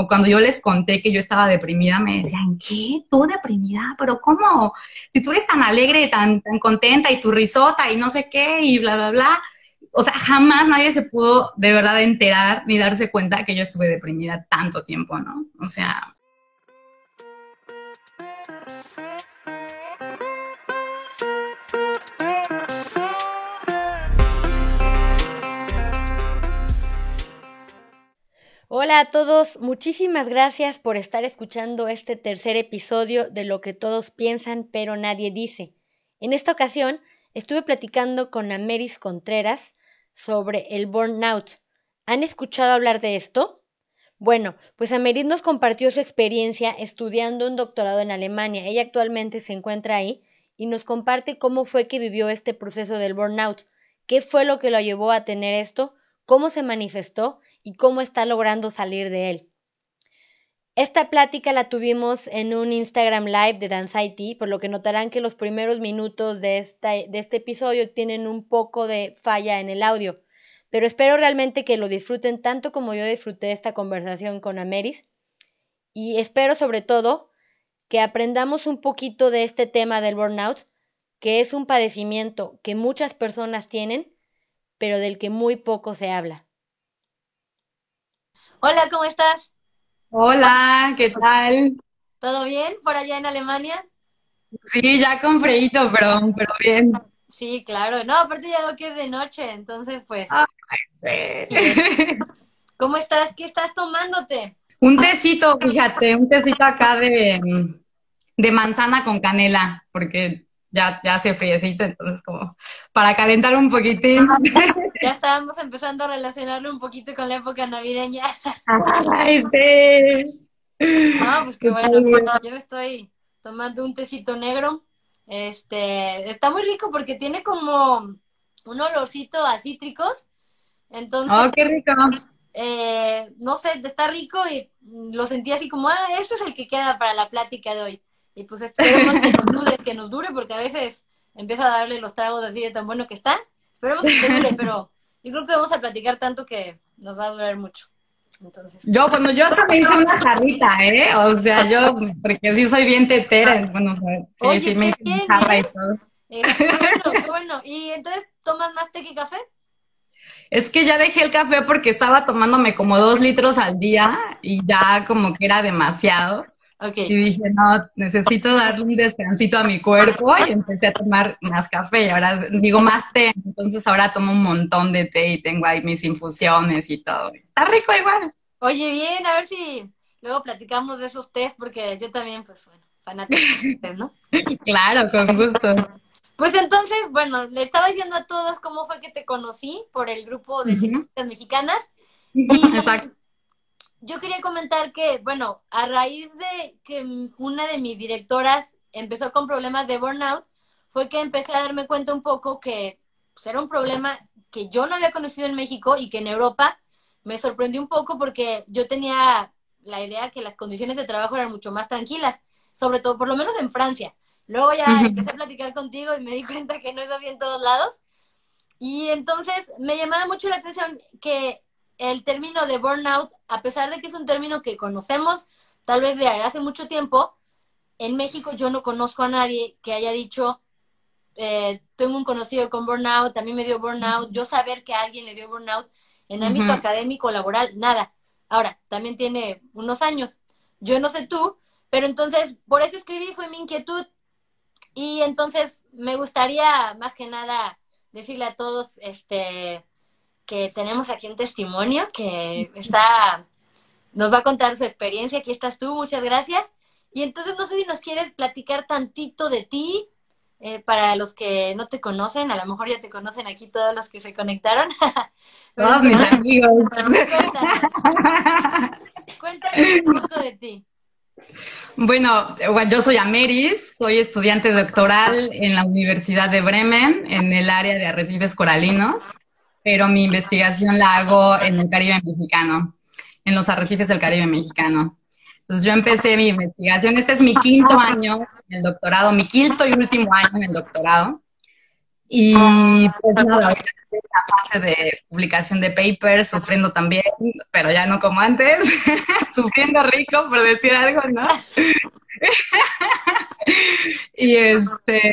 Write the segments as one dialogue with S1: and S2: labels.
S1: o cuando yo les conté que yo estaba deprimida, me decían, ¿qué? ¿Tú deprimida? ¿Pero cómo? Si tú eres tan alegre, tan, tan contenta y tu risota y no sé qué y bla, bla, bla. O sea, jamás nadie se pudo de verdad enterar ni darse cuenta que yo estuve deprimida tanto tiempo, ¿no? O sea,
S2: Hola a todos, muchísimas gracias por estar escuchando este tercer episodio de Lo que todos piensan pero nadie dice. En esta ocasión estuve platicando con Ameris Contreras sobre el burnout. ¿Han escuchado hablar de esto? Bueno, pues Ameris nos compartió su experiencia estudiando un doctorado en Alemania. Ella actualmente se encuentra ahí y nos comparte cómo fue que vivió este proceso del burnout, qué fue lo que lo llevó a tener esto cómo se manifestó y cómo está logrando salir de él. Esta plática la tuvimos en un Instagram Live de Danzaiti, por lo que notarán que los primeros minutos de, de este episodio tienen un poco de falla en el audio, pero espero realmente que lo disfruten tanto como yo disfruté esta conversación con Ameris y espero sobre todo que aprendamos un poquito de este tema del burnout, que es un padecimiento que muchas personas tienen pero del que muy poco se habla. Hola, ¿cómo estás?
S1: Hola, ¿qué tal?
S2: ¿Todo bien por allá en Alemania?
S1: Sí, ya con freíto, pero, pero bien.
S2: Sí, claro. No, aparte ya veo que es de noche, entonces pues.
S1: Ay,
S2: ¿Cómo estás? ¿Qué estás tomándote?
S1: Un tecito, fíjate, un tecito acá de, de manzana con canela, porque ya, ya hace friecito, entonces como para calentar un poquitín.
S2: Ya estábamos empezando a relacionarlo un poquito con la época navideña.
S1: Ay, sí.
S2: Ah, pues qué bueno. Yo estoy tomando un tecito negro. Este, está muy rico porque tiene como un olorcito a cítricos. Entonces,
S1: oh, qué rico.
S2: Eh, no sé, está rico y lo sentí así como, ah, esto es el que queda para la plática de hoy. Y pues esperemos que nos dure, que nos dure, porque a veces empieza a darle los tragos así de tan bueno que está. Esperemos que dure, pero yo creo que vamos a platicar tanto que nos va a durar mucho. Entonces.
S1: Yo, bueno, yo hasta me hice una jarrita, ¿eh? O sea, yo, porque sí soy bien tetera, bueno, sí, sí me hice una jarra y todo.
S2: Eh, bueno, bueno. ¿Y entonces tomas más té que café?
S1: Es que ya dejé el café porque estaba tomándome como dos litros al día y ya como que era demasiado. Y dije, no, necesito darle un descansito a mi cuerpo y empecé a tomar más café y ahora digo más té. Entonces ahora tomo un montón de té y tengo ahí mis infusiones y todo. Está rico igual.
S2: Oye, bien, a ver si luego platicamos de esos tés porque yo también, pues bueno, fanática de ¿no?
S1: claro, con gusto.
S2: Pues entonces, bueno, le estaba diciendo a todos cómo fue que te conocí por el grupo de uh mexicanas.
S1: Exacto
S2: yo quería comentar que, bueno, a raíz de que una de mis directoras empezó con problemas de burnout, fue que empecé a darme cuenta un poco que pues, era un problema que yo no había conocido en México y que en Europa me sorprendió un poco porque yo tenía la idea que las condiciones de trabajo eran mucho más tranquilas, sobre todo, por lo menos en Francia. Luego ya empecé a platicar contigo y me di cuenta que no es así en todos lados. Y entonces me llamaba mucho la atención que el término de burnout, a pesar de que es un término que conocemos tal vez de hace mucho tiempo, en México yo no conozco a nadie que haya dicho, eh, tengo un conocido con burnout, a mí me dio burnout, yo saber que a alguien le dio burnout en ámbito académico, laboral, nada. Ahora, también tiene unos años. Yo no sé tú, pero entonces, por eso escribí, fue mi inquietud. Y entonces me gustaría más que nada decirle a todos, este, que tenemos aquí un testimonio que está, nos va a contar su experiencia. Aquí estás tú, muchas gracias. Y entonces no sé si nos quieres platicar tantito de ti, eh, para los que no te conocen, a lo mejor ya te conocen aquí todos los que se conectaron.
S1: Todos mis amigos.
S2: Cuéntame, un poco de ti.
S1: Bueno, yo soy Ameris, soy estudiante doctoral en la Universidad de Bremen, en el área de arrecifes coralinos pero mi investigación la hago en el Caribe mexicano, en los arrecifes del Caribe mexicano. Entonces yo empecé mi investigación, este es mi quinto año en el doctorado, mi quinto y último año en el doctorado. Y pues nada, la fase de publicación de papers, sufriendo también, pero ya no como antes, sufriendo rico, por decir algo, ¿no? y este,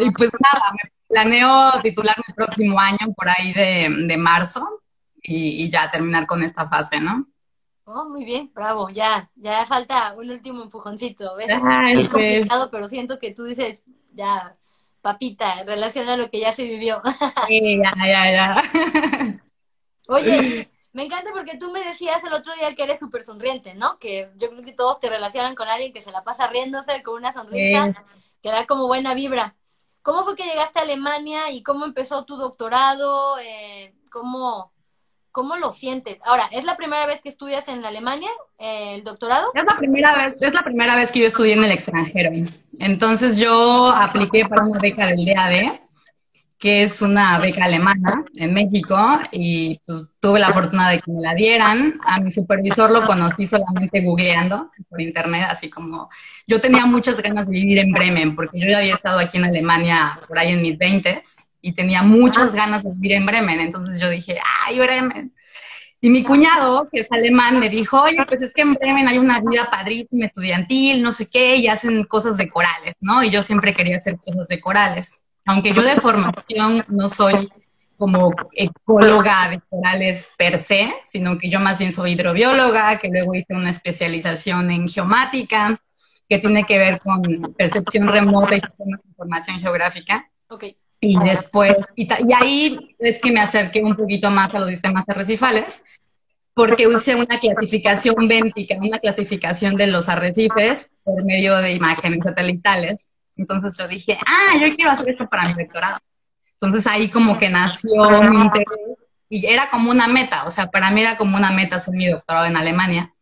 S1: y pues nada, me planeo titularme el próximo año, por ahí de, marzo, y, ya terminar con esta fase, ¿no?
S2: Oh, muy bien, bravo, ya, ya falta un último empujoncito, ¿ves? es complicado, pero siento que tú dices, ya, papita, en relación a lo que ya se vivió.
S1: Sí, ya, ya, ya.
S2: Oye, me encanta porque tú me decías el otro día que eres súper sonriente, ¿no? Que yo creo que todos te relacionan con alguien que se la pasa riéndose con una sonrisa que da como buena vibra. ¿Cómo fue que llegaste a Alemania y cómo empezó tu doctorado? Eh, ¿cómo, ¿Cómo lo sientes? Ahora, ¿es la primera vez que estudias en Alemania eh, el doctorado?
S1: Es la primera vez, es la primera vez que yo estudié en el extranjero. Entonces yo apliqué para una beca del DAD que es una beca alemana en México y pues tuve la fortuna de que me la dieran. A mi supervisor lo conocí solamente googleando por internet, así como yo tenía muchas ganas de vivir en Bremen porque yo ya había estado aquí en Alemania por ahí en mis 20 y tenía muchas ganas de vivir en Bremen, entonces yo dije, ay, Bremen. Y mi cuñado, que es alemán, me dijo, oye, pues es que en Bremen hay una vida padrísima, estudiantil, no sé qué, y hacen cosas de corales, ¿no? Y yo siempre quería hacer cosas de corales aunque yo de formación no soy como ecóloga de corales per se, sino que yo más bien soy hidrobióloga, que luego hice una especialización en geomática, que tiene que ver con percepción remota y sistemas de información geográfica.
S2: Okay.
S1: Y después, y, ahí es que me acerqué un poquito más a los sistemas arrecifales, porque hice una clasificación béntica, una clasificación de los arrecifes por medio de imágenes satelitales. Entonces yo dije, ah, yo quiero hacer esto para mi doctorado. Entonces ahí como que nació mi interés y era como una meta, o sea, para mí era como una meta hacer mi doctorado en Alemania.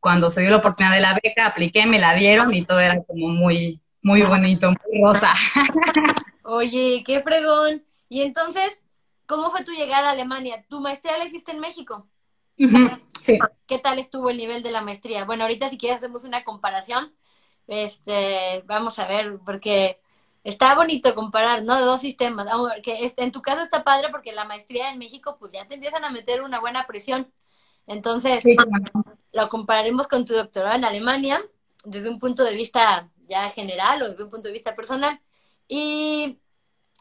S1: Cuando se dio la oportunidad de la beca, apliqué, me la dieron y todo era como muy, muy bonito, muy rosa.
S2: Oye, qué fregón. Y entonces, ¿cómo fue tu llegada a Alemania? ¿Tu maestría la hiciste en México?
S1: Sí.
S2: ¿Qué tal estuvo el nivel de la maestría? Bueno, ahorita si quieres hacemos una comparación este, vamos a ver, porque está bonito comparar, ¿no? Dos sistemas. Que en tu caso está padre porque la maestría en México, pues ya te empiezan a meter una buena presión. Entonces, lo compararemos con tu doctorado en Alemania desde un punto de vista ya general o desde un punto de vista personal. ¿Y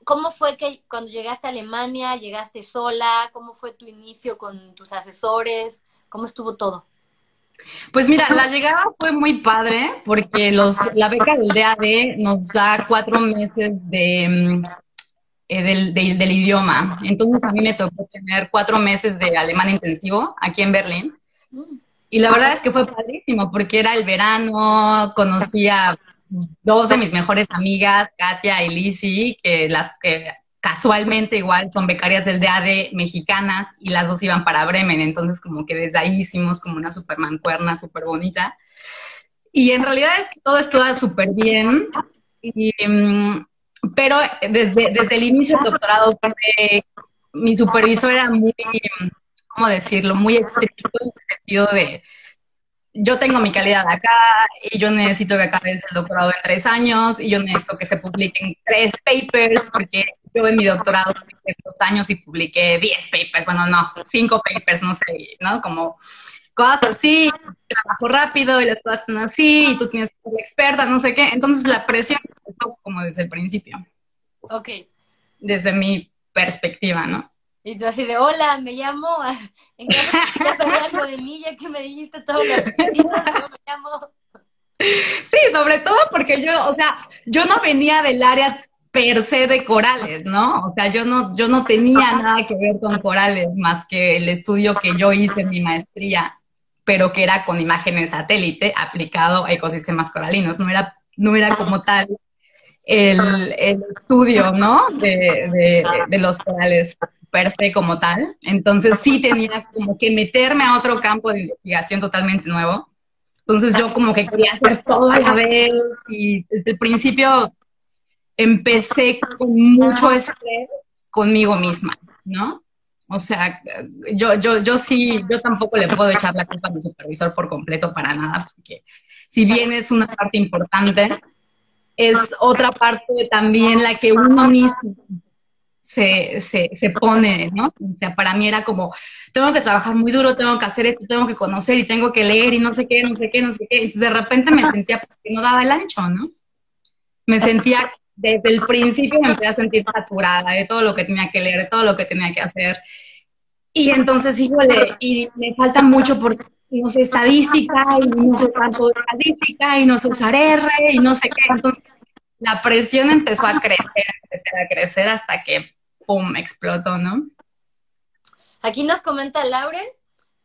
S2: cómo fue que cuando llegaste a Alemania, llegaste sola? ¿Cómo fue tu inicio con tus asesores? ¿Cómo estuvo todo?
S1: Pues mira, la llegada fue muy padre porque los, la beca del DAD nos da cuatro meses de, mm, eh, del, del, idioma. Entonces a mí me tocó tener cuatro meses de alemán intensivo aquí en Berlín. Y la verdad es que fue padrísimo porque era el verano, conocí a dos de mis mejores amigas, Katia y Lizzie, que las que casualmente igual son becarias del DAD mexicanas y las dos iban para Bremen, entonces como que desde ahí hicimos como una super mancuerna súper bonita. Y en realidad es todo estuvo súper bien, mm, pero desde, desde el inicio del doctorado mi supervisor era muy, ¿cómo decirlo?, muy estricto en el sentido de yo tengo mi calidad acá y yo necesito que acabes el doctorado en tres años y yo necesito que se publiquen tres papers porque yo en mi doctorado publiqué dos años y publiqué diez papers, bueno, no, cinco papers, no sé, ¿no? Como cosas así, trabajo rápido y las cosas son así y tú tienes que ser experta, no sé qué. Entonces la presión como desde el principio.
S2: Ok.
S1: Desde mi perspectiva, ¿no?
S2: Y tú así de, hola, me llamo, en caso estás hablando de mí, ya que me dijiste todo lo que yo me llamo.
S1: Sí, sobre todo porque yo, o sea, yo no venía del área per se de corales, ¿no? O sea, yo no, yo no tenía nada que ver con corales más que el estudio que yo hice en mi maestría, pero que era con imágenes satélite aplicado a ecosistemas coralinos, no era, no era como tal el, estudio, ¿no? De, de los corales per se como tal. Entonces sí tenía como que meterme a otro campo de investigación totalmente nuevo. Entonces yo como que quería hacer todo a la vez y desde el principio empecé con mucho estrés conmigo misma, ¿no? O sea, yo, yo, yo sí, yo tampoco le puedo echar la culpa a mi supervisor por completo para nada, porque si bien es una parte importante, es otra parte también la que uno mismo se, se, se, pone, ¿no? O sea, para mí era como, tengo que trabajar muy duro, tengo que hacer esto, tengo que conocer y tengo que leer y no sé qué, no sé qué, no sé qué. Y de repente me sentía que no daba el ancho, ¿no? Me sentía, desde el principio me empecé a sentir saturada de todo lo que tenía que leer, de todo lo que tenía que hacer. Y entonces, híjole, y me falta mucho porque no sé estadística y no sé tanto estadística y no sé usar R y no sé qué. Entonces, la presión empezó a crecer, a crecer, a crecer hasta que, ¡pum!, explotó, ¿no?
S2: Aquí nos comenta Lauren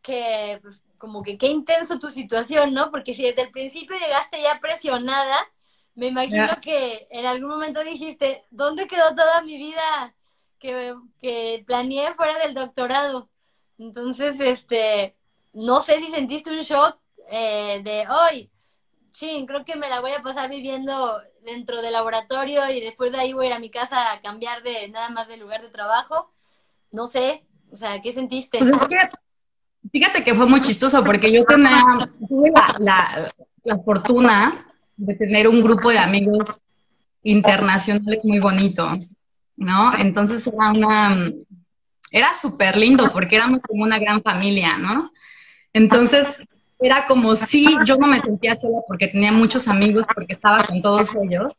S2: que, pues, como que qué intenso tu situación, ¿no? Porque si desde el principio llegaste ya presionada, me imagino que en algún momento dijiste, ¿dónde quedó toda mi vida? que, que planeé fuera del doctorado. Entonces, este, no sé si sentiste un shock eh, de hoy, sí, creo que me la voy a pasar viviendo dentro del laboratorio y después de ahí voy a ir a mi casa a cambiar de nada más de lugar de trabajo. No sé, o sea, ¿qué sentiste? Pues
S1: fíjate que fue muy chistoso porque yo tenía, tuve la, la fortuna de tener un grupo de amigos internacionales muy bonito. ¿no? Entonces era una, era súper lindo porque éramos como una gran familia, ¿no? Entonces era como si yo no me sentía sola porque tenía muchos amigos, porque estaba con todos ellos,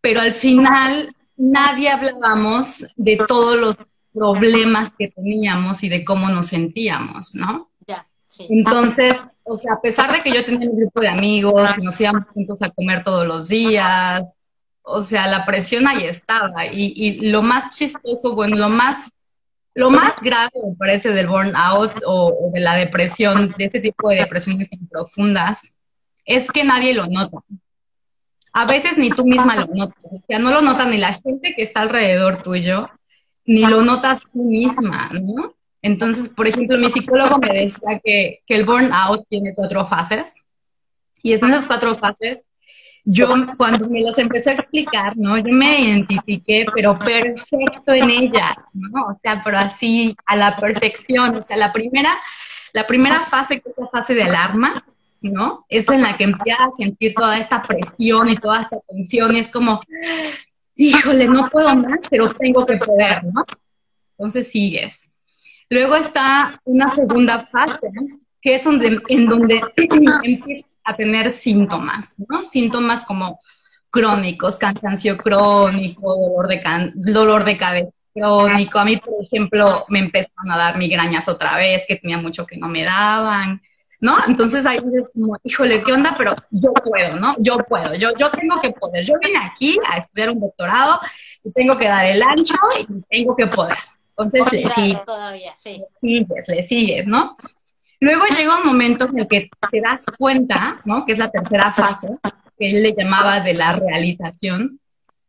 S1: pero al final nadie hablábamos de todos los problemas que teníamos y de cómo nos sentíamos, ¿no?
S2: Ya, sí.
S1: Entonces, o sea, a pesar de que yo tenía un grupo de amigos, nos íbamos juntos a comer todos los días, o sea, la presión ahí estaba. Y, lo más chistoso, bueno, lo más, lo más grave, me parece, del burnout o, de la depresión, de este tipo de depresiones tan profundas, es que nadie lo nota. A veces ni tú misma lo notas. O sea, no lo nota ni la gente que está alrededor tuyo, ni lo notas tú misma, ¿no? Entonces, por ejemplo, mi psicólogo me decía que, el burnout tiene cuatro fases. Y en esas cuatro fases yo cuando me las empecé a explicar, ¿no? Yo me identifiqué, pero perfecto en ella, ¿no? O sea, pero así a la perfección. O sea, la primera, la primera fase, que es la fase de alarma, ¿no? Es en la que empiezas a sentir toda esta presión y toda esta tensión y es como, híjole, no puedo más, pero tengo que poder, ¿no? Entonces sigues. Luego está una segunda fase, que es donde, en donde empiezas a tener síntomas, ¿no? Síntomas como crónicos, cansancio crónico, dolor de, dolor de cabeza crónico. A mí, por ejemplo, me empezaron a dar migrañas otra vez, que tenía mucho que no me daban, ¿no? Entonces ahí dices como, híjole, ¿qué onda? Pero yo puedo, ¿no? Yo puedo, yo, yo tengo que poder. Yo vine aquí a estudiar un doctorado y tengo que dar el ancho y tengo que poder. Entonces le sigues,
S2: todavía, sí.
S1: le sigues, le sigues, ¿no? Luego llega un momento en el que te das cuenta, ¿no? Que es la tercera fase, que él le llamaba de la realización,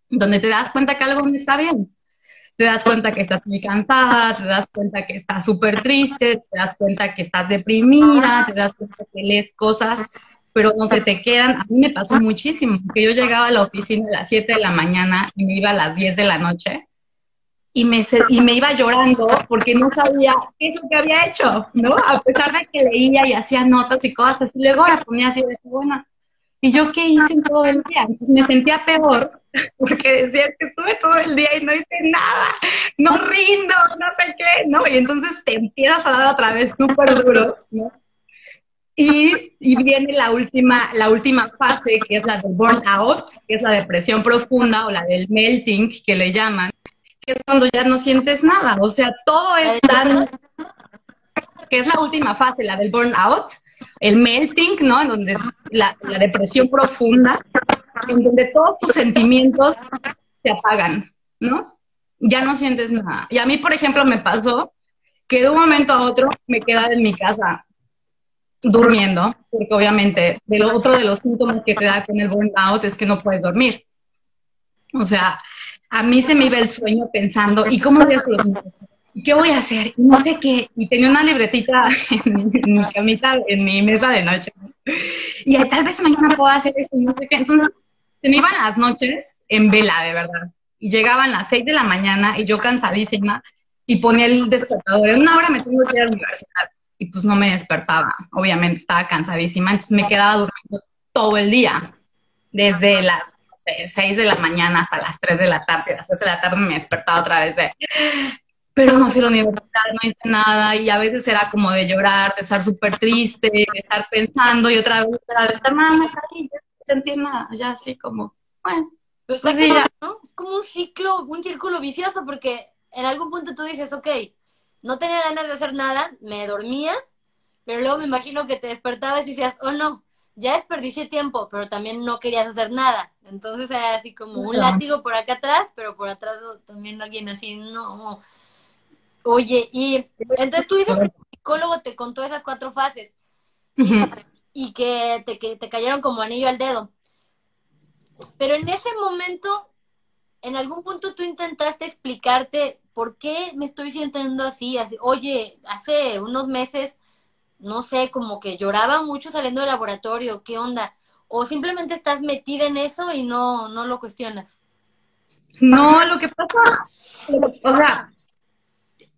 S1: donde te das cuenta que algo no está bien. Te das cuenta que estás muy cansada, te das cuenta que estás súper triste, te das cuenta que estás deprimida, te das cuenta que lees cosas, pero no se te quedan. A mí me pasó muchísimo, que yo llegaba a la oficina a las 7 de la mañana y me iba a las 10 de la noche y me, y me iba llorando porque no sabía qué es lo que había hecho, ¿no? A pesar de que leía y hacía notas y cosas así, luego la ponía así de bueno, ¿y yo qué hice todo el día? Entonces me sentía peor porque decía que estuve todo el día y no hice nada, no rindo, no sé qué, ¿no? Y entonces te empiezas a dar otra vez súper duro, ¿no? Y, y, viene la última, la última fase, que es la del burnout, que es la depresión profunda o la del melting, que le llaman, es cuando ya no sientes nada. O sea, todo es tan. que es la última fase, la del burnout, el melting, ¿no? En donde la, depresión profunda, en donde todos tus sentimientos se apagan, ¿no? Ya no sientes nada. Y a mí, por ejemplo, me pasó que de un momento a otro me quedaba en mi casa durmiendo, porque obviamente de lo otro de los síntomas que te da con el burnout es que no puedes dormir. O sea, a mí se me iba el sueño pensando, ¿y cómo voy a ¿Qué voy a hacer? Y no sé qué. Y tenía una libretita en mi, camita, en mi mesa de noche. Y tal vez mañana puedo hacer esto no sé qué. Entonces, se me iban las noches en vela, de verdad. Y llegaban las seis de la mañana y yo cansadísima y ponía el despertador. En una hora me tengo que ir a la universidad. Y pues no me despertaba. Obviamente estaba cansadísima. Entonces me quedaba durmiendo todo el día. Desde las 6 de la mañana hasta las 3 de la tarde. A las 3 de la tarde me despertaba otra vez de, pero no fui a la universidad, no hice nada. Y a veces era como de llorar, de estar súper triste, de estar pensando. Y otra vez era de estar, nada, me caí, ya no sentí nada. Ya así como, bueno.
S2: Pues, pues sí, ya. ¿no? Es como un ciclo, un círculo vicioso, porque en algún punto tú dices, ok, no tenía ganas de hacer nada, me dormía, pero luego me imagino que te despertabas y decías, oh no, ya desperdicié tiempo, pero también no querías hacer nada. Entonces era así como un látigo por acá atrás, pero por atrás también alguien así, no. Oye, y entonces tú dices que el psicólogo te contó esas cuatro fases y, que, te, que te cayeron como anillo al dedo. Pero en ese momento, en algún punto tú intentaste explicarte por qué me estoy sintiendo así, así. Oye, hace unos meses no sé, como que lloraba mucho saliendo del laboratorio, ¿qué onda? O simplemente estás metida en eso y no, no lo cuestionas.
S1: No, lo que pasa, o sea,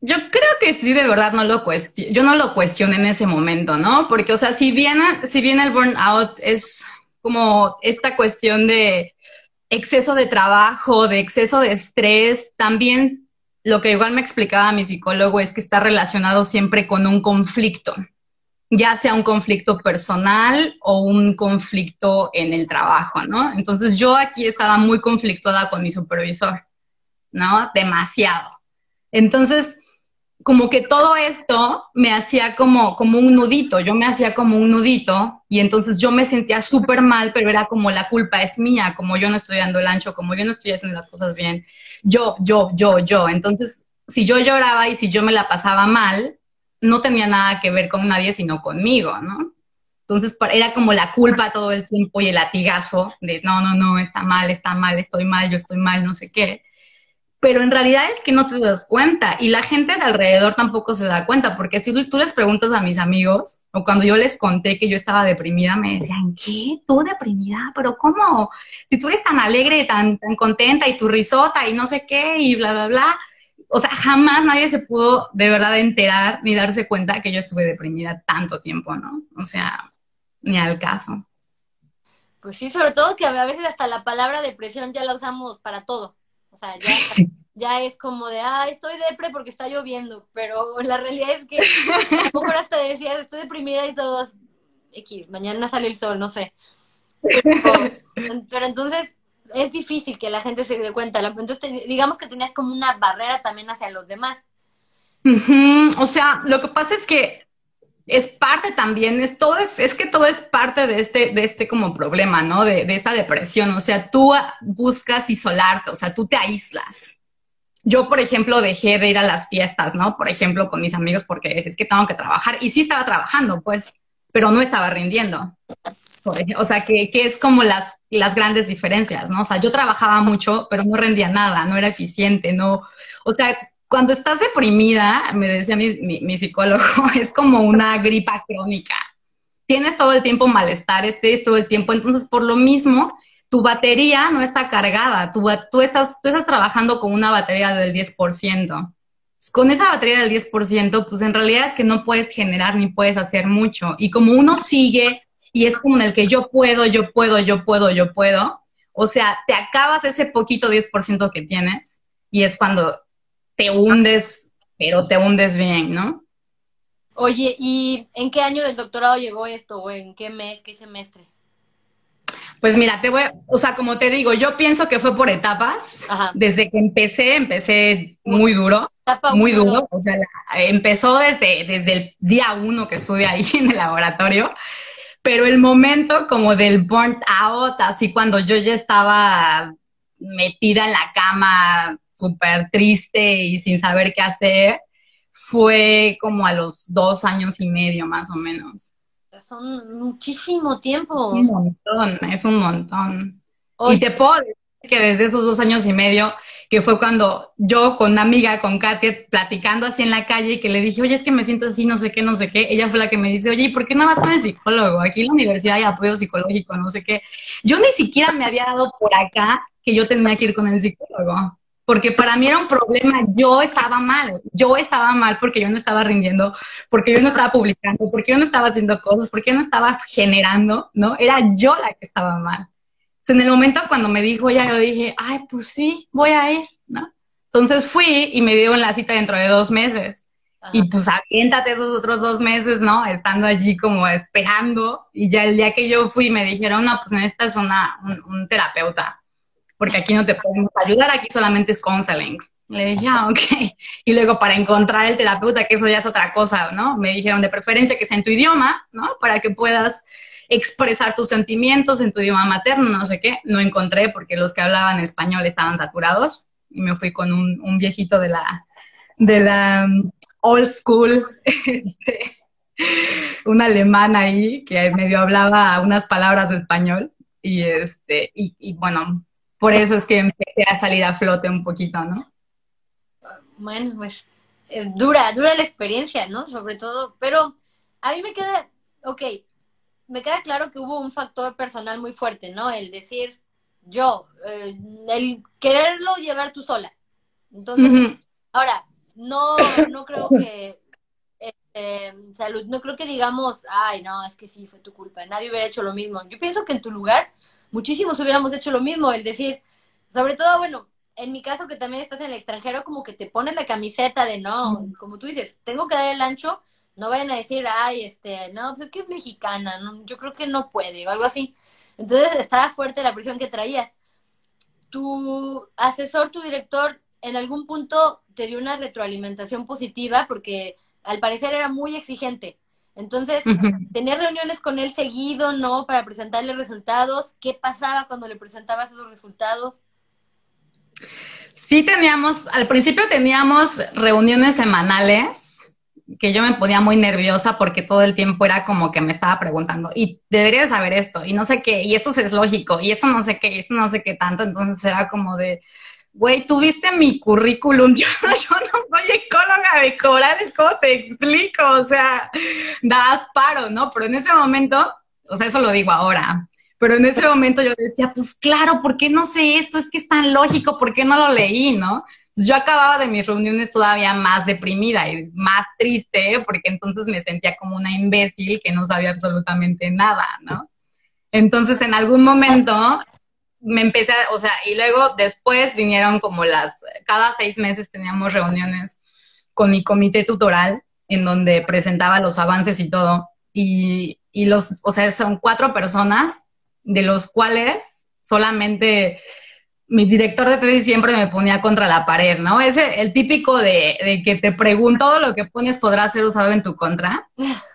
S1: yo creo que sí, de verdad no lo cuestiono, yo no lo cuestioné en ese momento, ¿no? Porque, o sea, si bien, si bien el burnout es como esta cuestión de exceso de trabajo, de exceso de estrés, también lo que igual me explicaba mi psicólogo es que está relacionado siempre con un conflicto ya sea un conflicto personal o un conflicto en el trabajo, ¿no? Entonces yo aquí estaba muy conflictuada con mi supervisor, ¿no? Demasiado. Entonces, como que todo esto me hacía como, como un nudito, yo me hacía como un nudito y entonces yo me sentía súper mal, pero era como la culpa es mía, como yo no estoy dando el ancho, como yo no estoy haciendo las cosas bien, yo, yo, yo, yo. Entonces, si yo lloraba y si yo me la pasaba mal, no tenía nada que ver con nadie, sino conmigo, ¿no? Entonces era como la culpa todo el tiempo y el latigazo de, no, no, no, está mal, está mal, estoy mal, yo estoy mal, no sé qué. Pero en realidad es que no te das cuenta y la gente de alrededor tampoco se da cuenta, porque si tú les preguntas a mis amigos, o cuando yo les conté que yo estaba deprimida, me decían, ¿qué? ¿Tú deprimida? ¿Pero cómo? Si tú eres tan alegre, tan, tan contenta y tu risota y no sé qué y bla, bla, bla o sea, jamás nadie se pudo de verdad enterar ni darse cuenta que yo estuve deprimida tanto tiempo, ¿no? O sea, ni al caso.
S2: Pues sí, sobre todo que a veces hasta la palabra depresión ya la usamos para todo. O sea, ya, ya es como de, ah, estoy depre porque está lloviendo, pero la realidad es que a lo mejor hasta decías, estoy deprimida y todos, X, mañana sale el sol, no sé. pero entonces, es difícil que la gente se dé cuenta. Entonces, digamos que tenías como una barrera también hacia los demás.
S1: O sea, lo que pasa es que es parte también, es todo, es, es, que todo es parte de este, de este como problema, ¿no? De, de esta depresión. O sea, tú buscas isolarte, o sea, tú te aíslas. Yo, por ejemplo, dejé de ir a las fiestas, ¿no? Por ejemplo, con mis amigos porque es, es que tengo que trabajar. Y sí estaba trabajando, pues, pero no estaba rindiendo. O sea, que, que, es como las, las grandes diferencias, ¿no? O sea, yo trabajaba mucho, pero no rendía nada, no era eficiente, no. O sea, cuando estás deprimida, me decía mi, mi, psicólogo, es como una gripa crónica. Tienes todo el tiempo malestar, estés todo el tiempo, entonces por lo mismo, tu batería no está cargada, tú, tú, estás, tú estás trabajando con una batería del 10%. Con esa batería del 10%, pues en realidad es que no puedes generar ni puedes hacer mucho. Y como uno sigue y es como en el que yo puedo, yo puedo, yo puedo, yo puedo. O sea, te acabas ese poquito 10% que tienes y es cuando te hundes, pero te hundes bien, ¿no?
S2: Oye, ¿y en qué año del doctorado llegó esto o en qué mes, qué semestre?
S1: Pues mira, te voy, o sea, como te digo, yo pienso que fue por etapas. Desde que empecé, empecé muy duro, muy duro. O sea, empezó desde, desde el día uno que estuve ahí en el laboratorio pero el momento como del burnt out, así cuando yo ya estaba metida en la cama súper triste y sin saber qué hacer, fue como a los dos años y medio más o menos.
S2: Son muchísimo tiempo.
S1: Un montón, es un montón. Y te puedo decir que desde esos dos años y medio que fue cuando yo con una amiga, con Katia, platicando así en la calle, y que le dije, oye, es que me siento así, no sé qué, no sé qué. Ella fue la que me dice, oye, ¿y por qué no vas con el psicólogo? Aquí en la universidad hay apoyo psicológico, no sé qué. Yo ni siquiera me había dado por acá que yo tenía que ir con el psicólogo, porque para mí era un problema, yo estaba mal, yo estaba mal porque yo no estaba rindiendo, porque yo no estaba publicando, porque yo no estaba haciendo cosas, porque yo no estaba generando, ¿no? Era yo la que estaba mal. En el momento cuando me dijo ya, yo dije, ay, pues sí, voy a ir, ¿no? Entonces fui y me dieron la cita dentro de dos meses. Y pues aviéntate esos otros dos meses, ¿no? Estando allí como esperando. Y ya el día que yo fui me dijeron, no, pues necesitas una, un, terapeuta. Porque aquí no te podemos ayudar, aquí solamente es counseling. Le dije, ah, ok. Y luego para encontrar el terapeuta, que eso ya es otra cosa, ¿no? Me dijeron de preferencia que sea en tu idioma, ¿no? Para que puedas expresar tus sentimientos en tu idioma materno, no sé qué. No encontré porque los que hablaban español estaban saturados. Y me fui con un, viejito de la, de la old school, este, un alemán ahí que medio hablaba unas palabras de español y este y, bueno, por eso es que empecé a salir a flote un poquito, ¿no?
S2: Bueno, pues es dura, dura la experiencia, ¿no? Sobre todo, pero a mí me queda, ok, me queda claro que hubo un factor personal muy fuerte, ¿no? El decir yo, eh, el quererlo llevar tú sola. Entonces, ahora, no, no creo que este, salud, no creo que digamos, ay, no, es que sí, fue tu culpa, nadie hubiera hecho lo mismo. Yo pienso que en tu lugar, muchísimos hubiéramos hecho lo mismo, el decir, sobre todo, bueno, en mi caso que también estás en el extranjero, como que te pones la camiseta de no, como tú dices, tengo que dar el ancho, no vayan a decir, ay, este, no, pues es que es mexicana, no, yo creo que no puede, o algo así. Entonces estaba fuerte la presión que traías. Tu asesor, tu director, en algún punto te dio una retroalimentación positiva porque al parecer era muy exigente. Entonces, tener reuniones con él seguido, ¿no? Para presentarle resultados. ¿Qué pasaba cuando le presentabas esos resultados?
S1: Sí teníamos, al principio teníamos reuniones semanales que yo me ponía muy nerviosa porque todo el tiempo era como que me estaba preguntando, y deberías saber esto, y no sé qué, y esto es lógico, y esto no sé qué, y esto no sé qué tanto, entonces era como de, güey, tuviste mi currículum, yo, yo no soy ecóloga de corales, ¿cómo te explico? O sea, das paro, ¿no? Pero en ese momento, o sea, eso lo digo ahora, pero en ese momento yo decía, pues claro, ¿por qué no sé esto? Es que es tan lógico, ¿por qué no lo leí, no? Yo acababa de mis reuniones todavía más deprimida y más triste, porque entonces me sentía como una imbécil que no sabía absolutamente nada, ¿no? Entonces, en algún momento me empecé, o sea, y luego después vinieron como las, cada seis meses teníamos reuniones con mi comité tutoral en donde presentaba los avances y todo. Y, y los, o sea, son cuatro personas, de los cuales solamente mi director de tesis siempre me ponía contra la pared, ¿no? Ese, el típico de, de que te pregunto, todo lo que pones podrá ser usado en tu contra.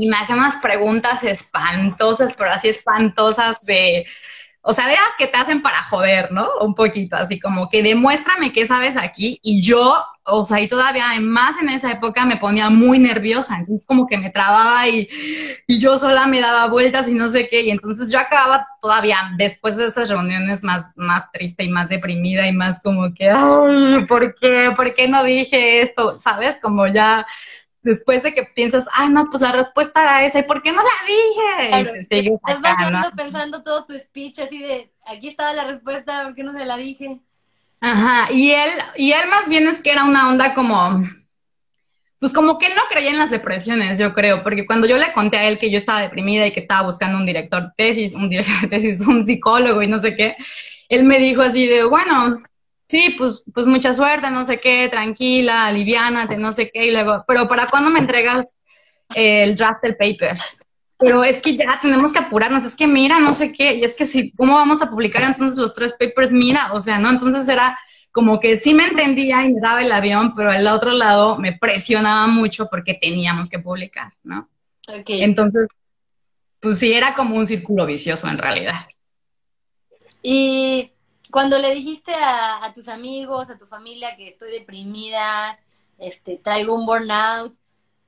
S1: Y me hacía unas preguntas espantosas, pero así espantosas de, o sea, de las que te hacen para joder, ¿no? Un poquito, así como que demuéstrame qué sabes aquí. Y yo, o sea, y todavía más en esa época me ponía muy nerviosa, entonces como que me trababa y, y yo sola me daba vueltas y no sé qué. Y entonces yo acababa todavía después de esas reuniones más, más triste y más deprimida y más como que, ay, ¿por qué? ¿Por qué no dije esto? ¿Sabes? Como ya después de que piensas, ay, no, pues la respuesta era esa, ¿y por qué no la dije?
S2: estás acá, pensando todo tu speech así de, aquí estaba la respuesta, ¿por qué no se la dije?
S1: Ajá, y él, y él más bien es que era una onda como, pues como que él no creía en las depresiones, yo creo, porque cuando yo le conté a él que yo estaba deprimida y que estaba buscando un director de tesis, un director de tesis, un psicólogo y no sé qué, él me dijo así de, bueno, sí, pues, pues mucha suerte, no sé qué, tranquila, aliviánate, no sé qué, y luego, pero ¿para cuándo me entregas el draft del paper? Pero es que ya tenemos que apurarnos, es que mira, no sé qué, y es que si, ¿cómo vamos a publicar entonces los tres papers? Mira, o sea, ¿no? Entonces era como que sí me entendía y me daba el avión, pero al otro lado me presionaba mucho porque teníamos que publicar, ¿no? Okay. Entonces, pues sí, era como un círculo vicioso en realidad.
S2: Y cuando le dijiste a, tus amigos, a tu familia que estoy deprimida, este, traigo un burnout,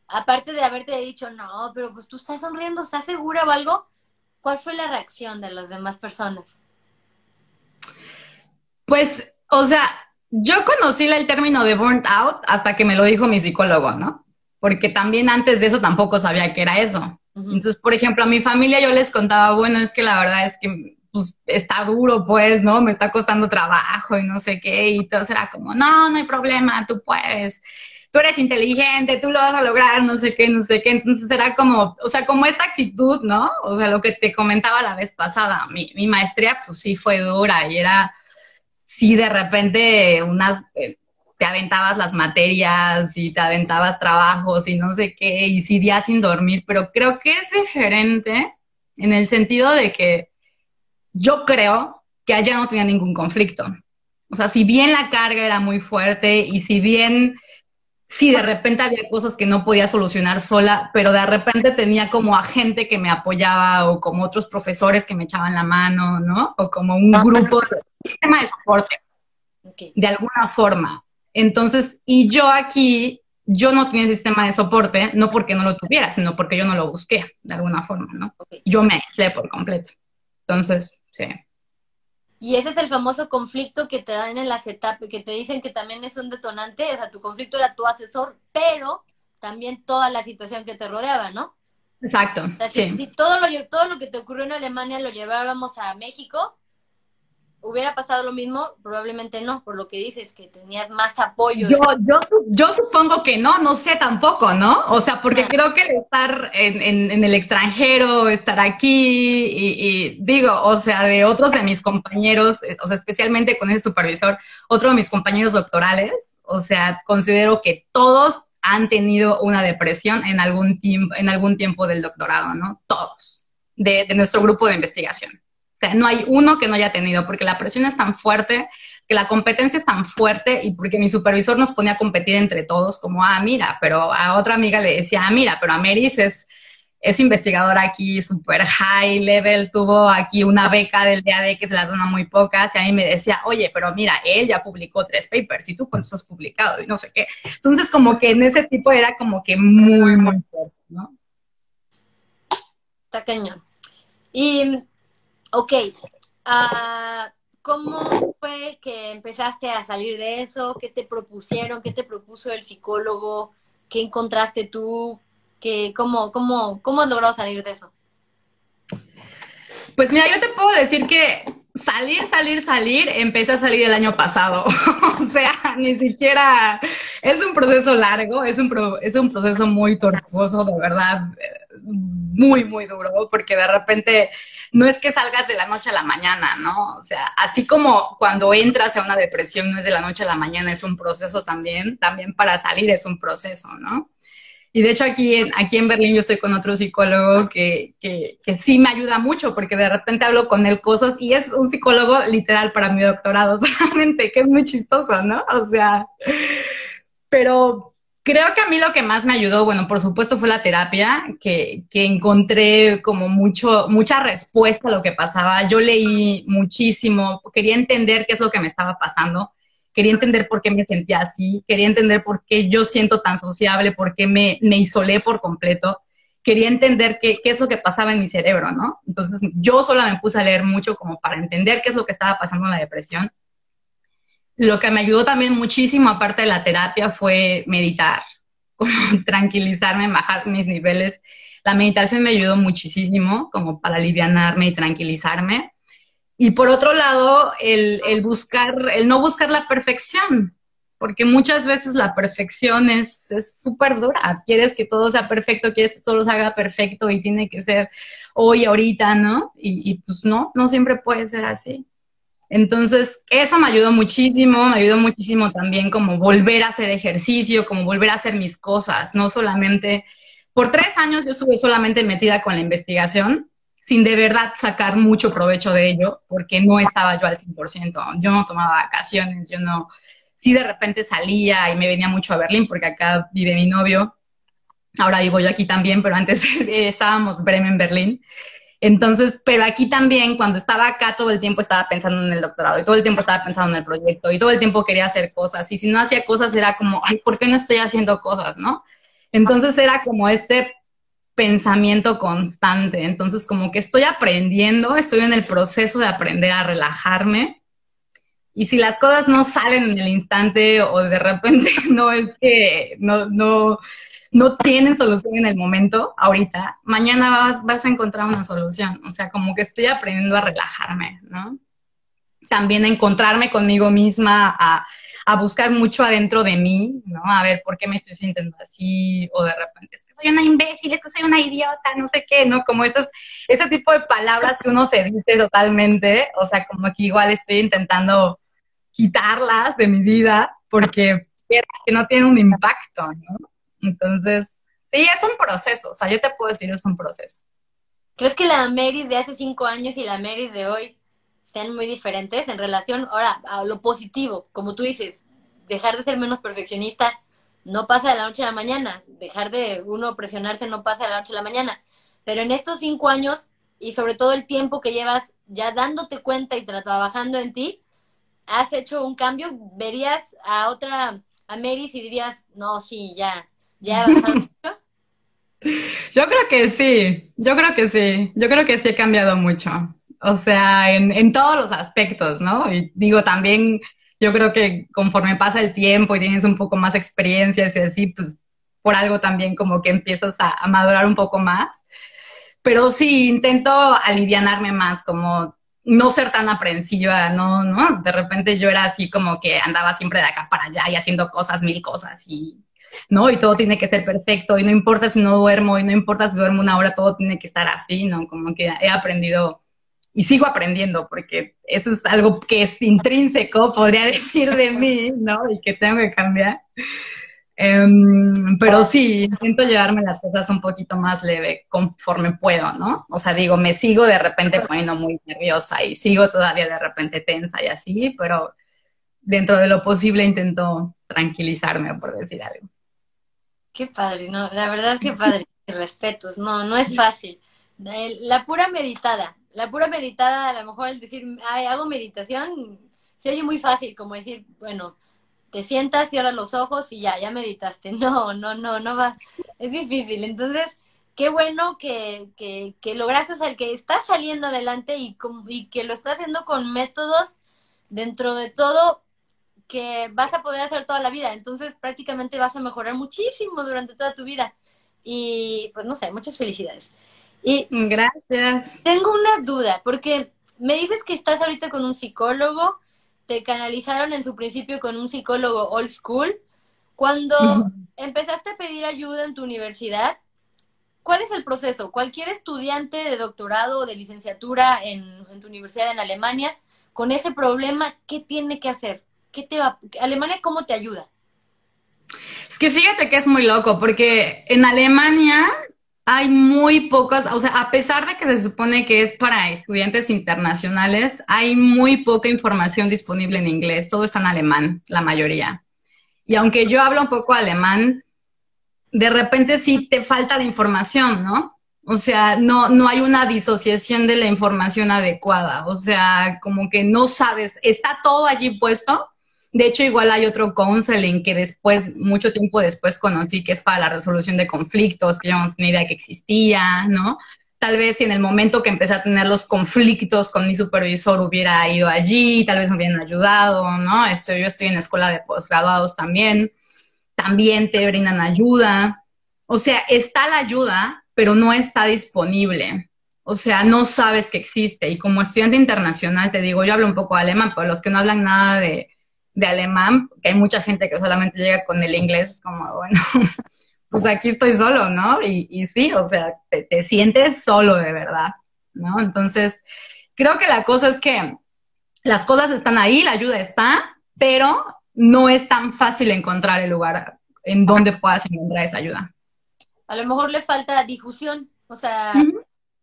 S2: aparte de haberte dicho, no, pero pues tú estás sonriendo, ¿estás segura o algo? ¿Cuál fue la reacción de las demás personas?
S1: Pues, o sea, yo conocí el término de burnt out hasta que me lo dijo mi psicólogo, ¿no? Porque también antes de eso tampoco sabía que era eso. Entonces, por ejemplo, a mi familia yo les contaba, bueno, es que la verdad es que pues está duro, pues, ¿no? Me está costando trabajo y no sé qué, y todo era como, no, no hay problema, tú puedes. tú eres inteligente, tú lo vas a lograr, no sé qué, no sé qué. Entonces era como, o sea, como esta actitud, ¿no? O sea, lo que te comentaba la vez pasada, mi, mi maestría pues sí fue dura y era, sí, de repente unas... Eh, te aventabas las materias y te aventabas trabajos y no sé qué, y sí días sin dormir, pero creo que es diferente en el sentido de que yo creo que allá no tenía ningún conflicto. O sea, si bien la carga era muy fuerte y si bien, sí, de repente había cosas que no podía solucionar sola, pero de repente tenía como a gente que me apoyaba o como otros profesores que me echaban la mano, ¿no? O como un grupo, de sistema de soporte, de alguna forma. Entonces, y yo aquí, yo no tenía sistema de soporte, no porque no lo tuviera, sino porque yo no lo busqué de alguna forma, ¿no? Yo me aislé por completo. Entonces, sí.
S2: Y ese es el famoso conflicto que te dan en las etapas, que te dicen que también es un detonante, o sea, tu conflicto era tu asesor, pero también toda la situación que te rodeaba, ¿no?
S1: Exacto.
S2: sí. si, todo, lo, todo lo que te ocurrió en Alemania lo llevábamos a México, hubiera pasado lo mismo, probablemente no, por lo que dices, que tenías más apoyo.
S1: Yo, yo, yo supongo que no, no sé tampoco, ¿no? O sea, porque creo que el estar en, en, el extranjero, estar aquí, y, digo, o sea, de otros de mis compañeros, eh, o sea, especialmente con ese supervisor, otro de mis compañeros doctorales, o sea, considero que todos han tenido una depresión en algún tiempo, en algún tiempo del doctorado, ¿no? Todos, de, de nuestro grupo de investigación. Sea, no hay uno que no haya tenido, porque la presión es tan fuerte, que la competencia es tan fuerte y porque mi supervisor nos ponía a competir entre todos, como, ah, mira, pero a otra amiga le decía, ah, mira, pero Ameris es, es investigadora aquí, super high level, tuvo aquí una beca del DAD que se la dona muy pocas, y a mí me decía, oye, pero mira, él ya publicó tres papers y tú cuántos has publicado y no sé qué. Entonces, como que en ese tipo era como que muy, muy fuerte, ¿no?
S2: Cañón. Y Ok, uh, ¿cómo fue que empezaste a salir de eso? ¿Qué te propusieron? ¿Qué te propuso el psicólogo? ¿Qué encontraste tú? ¿Qué, cómo, cómo, ¿Cómo has logrado salir de eso?
S1: Pues mira, yo te puedo decir que salir, salir, salir, empecé a salir el año pasado. o sea, ni siquiera es un proceso largo, es un, es un proceso muy tortuoso, de verdad, muy, muy duro, porque de repente no es que salgas de la noche a la mañana, ¿no? O sea, así como cuando entras a una depresión no es de la noche a la mañana, es un proceso también, también para salir es un proceso, ¿no? Y de hecho aquí en, aquí en Berlín yo estoy con otro psicólogo que, que, que, sí me ayuda mucho porque de repente hablo con él cosas y es un psicólogo literal para mi doctorado solamente, que es muy chistoso, ¿no? O sea, pero creo que a mí lo que más me ayudó, bueno, por supuesto fue la terapia, que, que encontré como mucho, mucha respuesta a lo que pasaba. Yo leí muchísimo, quería entender qué es lo que me estaba pasando quería entender por qué me sentía así, quería entender por qué yo siento tan sociable, por qué me, me isolé por completo, quería entender qué, qué, es lo que pasaba en mi cerebro, ¿no? Entonces yo sola me puse a leer mucho como para entender qué es lo que estaba pasando en la depresión. Lo que me ayudó también muchísimo, aparte de la terapia, fue meditar, como tranquilizarme, bajar mis niveles. La meditación me ayudó muchísimo como para alivianarme y tranquilizarme. Y por otro lado, el, el, buscar, el no buscar la perfección, porque muchas veces la perfección es súper dura. Quieres que todo sea perfecto, quieres que todo se haga perfecto y tiene que ser hoy, ahorita, ¿no? Y, y pues no, no siempre puede ser así. Entonces, eso me ayudó muchísimo, me ayudó muchísimo también como volver a hacer ejercicio, como volver a hacer mis cosas, no solamente, por tres años yo estuve solamente metida con la investigación sin de verdad sacar mucho provecho de ello, porque no estaba yo al 100%, yo no tomaba vacaciones, yo no, sí de repente salía y me venía mucho a Berlín, porque acá vive mi novio, ahora vivo yo aquí también, pero antes estábamos Bremen, Berlín. Entonces, pero aquí también, cuando estaba acá, todo el tiempo estaba pensando en el doctorado y todo el tiempo estaba pensando en el proyecto y todo el tiempo quería hacer cosas. Y si no hacía cosas, era como, ay, ¿por qué no estoy haciendo cosas, no? Entonces era como este pensamiento constante. Entonces, como que estoy aprendiendo, estoy en el proceso de aprender a relajarme. Y si las cosas no salen en el instante o de repente no es que no, no, no tienen solución en el momento, ahorita, mañana vas, vas a encontrar una solución. O sea, como que estoy aprendiendo a relajarme, ¿no? también a encontrarme conmigo misma, a, a buscar mucho adentro de mí, ¿no? A ver por qué me estoy sintiendo así, o de repente soy una imbécil, es que soy una idiota, no sé qué, ¿no? Como esas, ese tipo de palabras que uno se dice totalmente, o sea, como que igual estoy intentando quitarlas de mi vida porque que no tienen un impacto, ¿no? Entonces, sí, es un proceso, o sea, yo te puedo decir, es un proceso.
S2: ¿Crees que la Mary de hace cinco años y la Mary de hoy sean muy diferentes en relación ahora a lo positivo? Como tú dices, dejar de ser menos perfeccionista no pasa de la noche a la mañana, dejar de uno presionarse no pasa de la noche a la mañana, pero en estos cinco años y sobre todo el tiempo que llevas ya dándote cuenta y trabajando en ti, has hecho un cambio, verías a otra, a Mary y dirías, no, sí, ya, ya
S1: Yo creo que sí, yo creo que sí, yo creo que sí he cambiado mucho. O sea, en, en todos los aspectos, ¿no? Y digo, también yo creo que conforme pasa el tiempo y tienes un poco más experiencias y así, pues por algo también como que empiezas a, a madurar un poco más. Pero sí, intento alivianarme más, como no ser tan aprensiva, no, no, de repente yo era así como que andaba siempre de acá para allá y haciendo cosas, mil cosas y, ¿no? Y todo tiene que ser perfecto y no importa si no duermo y no importa si duermo una hora, todo tiene que estar así, ¿no? Como que he aprendido y sigo aprendiendo porque eso es algo que es intrínseco, podría decir de mí, ¿no? Y que tengo que cambiar. Em, pero sí, intento llevarme las cosas un poquito más leve conforme puedo, ¿no? O sea, digo, me sigo de repente poniendo muy nerviosa y sigo todavía de repente tensa y así, pero dentro de lo posible intento tranquilizarme, por decir algo.
S2: Qué padre, ¿no? La verdad que padre, respetos, no, no es fácil. La pura meditada, la pura meditada, a lo mejor el decir, Ay, hago meditación, se oye muy fácil, como decir, bueno, te sientas, cierras los ojos y ya, ya meditaste. No, no, no, no va. Es difícil. Entonces, qué bueno que, que, que lograste el que estás saliendo adelante y, y que lo estás haciendo con métodos dentro de todo que vas a poder hacer toda la vida. Entonces, prácticamente vas a mejorar muchísimo durante toda tu vida. Y pues no sé, muchas felicidades. Y
S1: gracias.
S2: Tengo una duda, porque me dices que estás ahorita con un psicólogo te canalizaron en su principio con un psicólogo old school. Cuando empezaste a pedir ayuda en tu universidad, ¿cuál es el proceso? Cualquier estudiante de doctorado o de licenciatura en, tu universidad en Alemania, con ese problema, ¿qué tiene que hacer? ¿Qué te va, Alemania, ¿cómo te ayuda?
S1: Es que fíjate que es muy loco, porque en Alemania hay muy pocas, o sea, a pesar de que se supone que es para estudiantes internacionales, hay muy poca información disponible en inglés, todo está en alemán, la mayoría. Y aunque yo hablo un poco alemán, de repente sí te falta la información, ¿no? O sea, no, no hay una disociación de la información adecuada, o sea, como que no sabes, está todo allí puesto, de hecho, igual hay otro counseling que después, mucho tiempo después conocí que es para la resolución de conflictos, que yo no tenía idea que existía, ¿no? Tal vez si en el momento que empecé a tener los conflictos con mi supervisor hubiera ido allí, tal vez me hubieran ayudado, ¿no? Estoy, yo estoy en la escuela de posgraduados también, también te brindan ayuda. O sea, está la ayuda, pero no está disponible. O sea, no sabes que existe. Y como estudiante internacional, te digo, yo hablo un poco alemán, pero los que no hablan nada de, de alemán, que hay mucha gente que solamente llega con el inglés, es como, bueno, pues aquí estoy solo, ¿no? Y, y sí, o sea, te, sientes solo de verdad, ¿no? Entonces, creo que la cosa es que las cosas están ahí, la ayuda está, pero no es tan fácil encontrar el lugar en donde puedas encontrar esa ayuda.
S2: A lo mejor le falta difusión, o sea,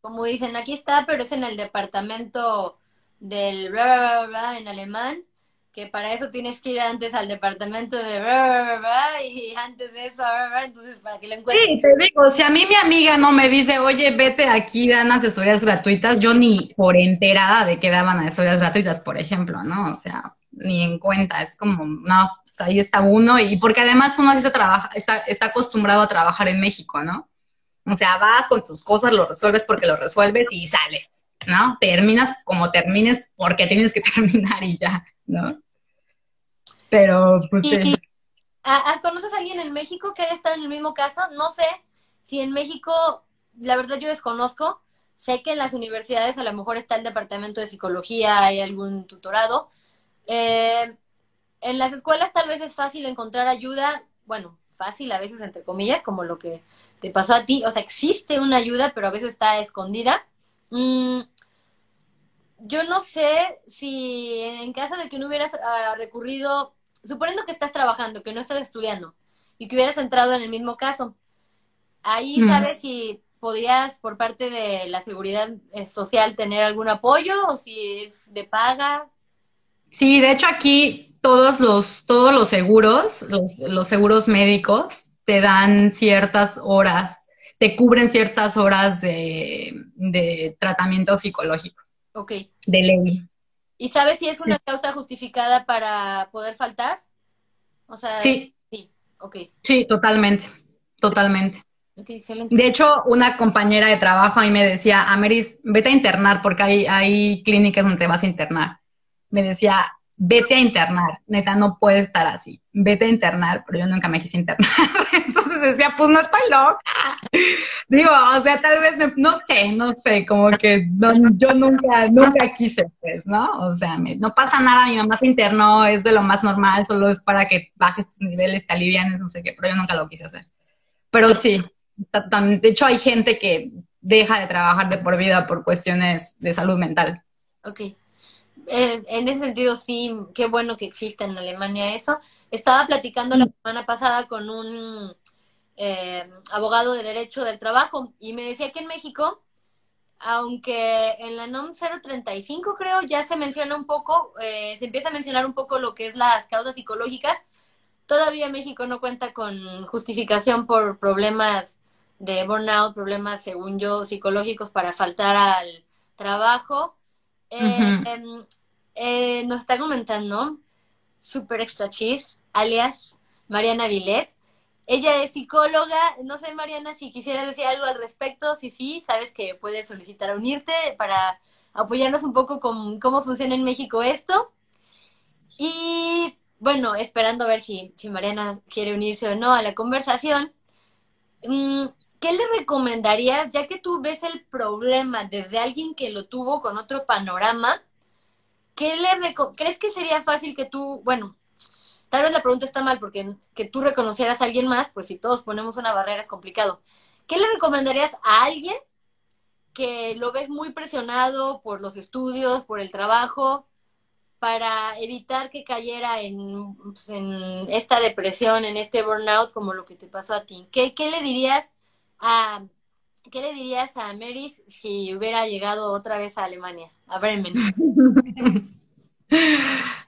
S2: como dicen, aquí está, pero es en el departamento del bla, bla, bla, bla en alemán, que para eso tienes que ir antes al departamento de y antes de eso, entonces para que lo encuentres.
S1: Sí, te digo, si a mí mi amiga no me dice, oye, vete aquí, dan asesorías gratuitas, yo ni por enterada de que daban asesorías gratuitas, por ejemplo, ¿no? O sea, ni en cuenta, es como, no, pues ahí está uno, y porque además uno se trabaja, está, está acostumbrado a trabajar en México, ¿no? O sea, vas con tus cosas, lo resuelves porque lo resuelves y sales, ¿no? Terminas como termines porque tienes que terminar y ya, ¿no? Pero, pues sí.
S2: ¿Conoces a alguien en México que haya estado en el mismo caso? No sé si en México, la verdad yo desconozco, sé que en las universidades a lo mejor está el departamento de psicología, hay algún tutorado. Eh, en las escuelas tal vez es fácil encontrar ayuda, bueno, fácil a veces entre comillas, como lo que te pasó a ti, o sea, existe una ayuda, pero a veces está escondida. Mm, yo no sé si en caso de que no hubieras ah, recurrido, suponiendo que estás trabajando, que no estás estudiando, y que hubieras entrado en el mismo caso, ahí sabes si podrías por parte de la seguridad eh, social tener algún apoyo o si es de paga.
S1: Sí, de hecho aquí todos los, todos los seguros, los, los seguros médicos, te dan ciertas horas, te cubren ciertas horas de, de tratamiento psicológico.
S2: Ok.
S1: De ley.
S2: ¿Y sabes si es una causa justificada para poder faltar?
S1: O sea, sí. Sí, ok. Sí, totalmente, totalmente. De hecho, una compañera de trabajo a mí me decía, Ameris, vete a internar porque hay, hay clínicas donde te vas a internar. Me decía, vete a internar, neta, no puede estar así, vete a internar, pero yo nunca me quise internar. Entonces decía, pues no estoy loca. Digo, o sea, tal vez, no sé, no sé, como que yo nunca, nunca quise, pues, ¿no? O sea, no pasa nada, mi mamá se internó, es de lo más normal, solo es para que bajes tus niveles, te alivianes, no sé qué, pero yo nunca lo quise hacer. Pero sí, de hecho hay gente que deja de trabajar de por vida por cuestiones de salud mental.
S2: Ok en ese sentido sí, qué bueno que exista en Alemania eso. Estaba platicando la mm. semana pasada con un eh, abogado de derecho del trabajo y me decía que en México, aunque en la NOM 035 creo ya se menciona un poco, eh, se empieza a mencionar un poco lo que es las causas psicológicas, todavía México no cuenta con justificación por problemas de burnout, problemas, según yo, psicológicos para faltar al trabajo. Eh, eh, nos está comentando Super Extra Cheese, alias Mariana Villet. Ella es psicóloga. No sé, Mariana, si quisieras decir algo al respecto. Si sí, sabes que puedes solicitar unirte para apoyarnos un poco con cómo funciona en México esto. Y bueno, esperando a ver si, si Mariana quiere unirse o no a la conversación. Mm, ¿Qué le recomendarías, ya que tú ves el problema desde alguien que lo tuvo con otro panorama? ¿qué le crees que sería fácil que tú, bueno, tal vez la pregunta está mal porque que tú reconocieras a alguien más, pues si todos ponemos una barrera es complicado. ¿Qué le recomendarías a alguien que lo ves muy presionado por los estudios, por el trabajo, para evitar que cayera en, pues, esta depresión, en este burnout como lo que te pasó a ti? ¿Qué, qué le dirías a ¿Qué le dirías a Meris si hubiera llegado otra vez a Alemania, a Bremen?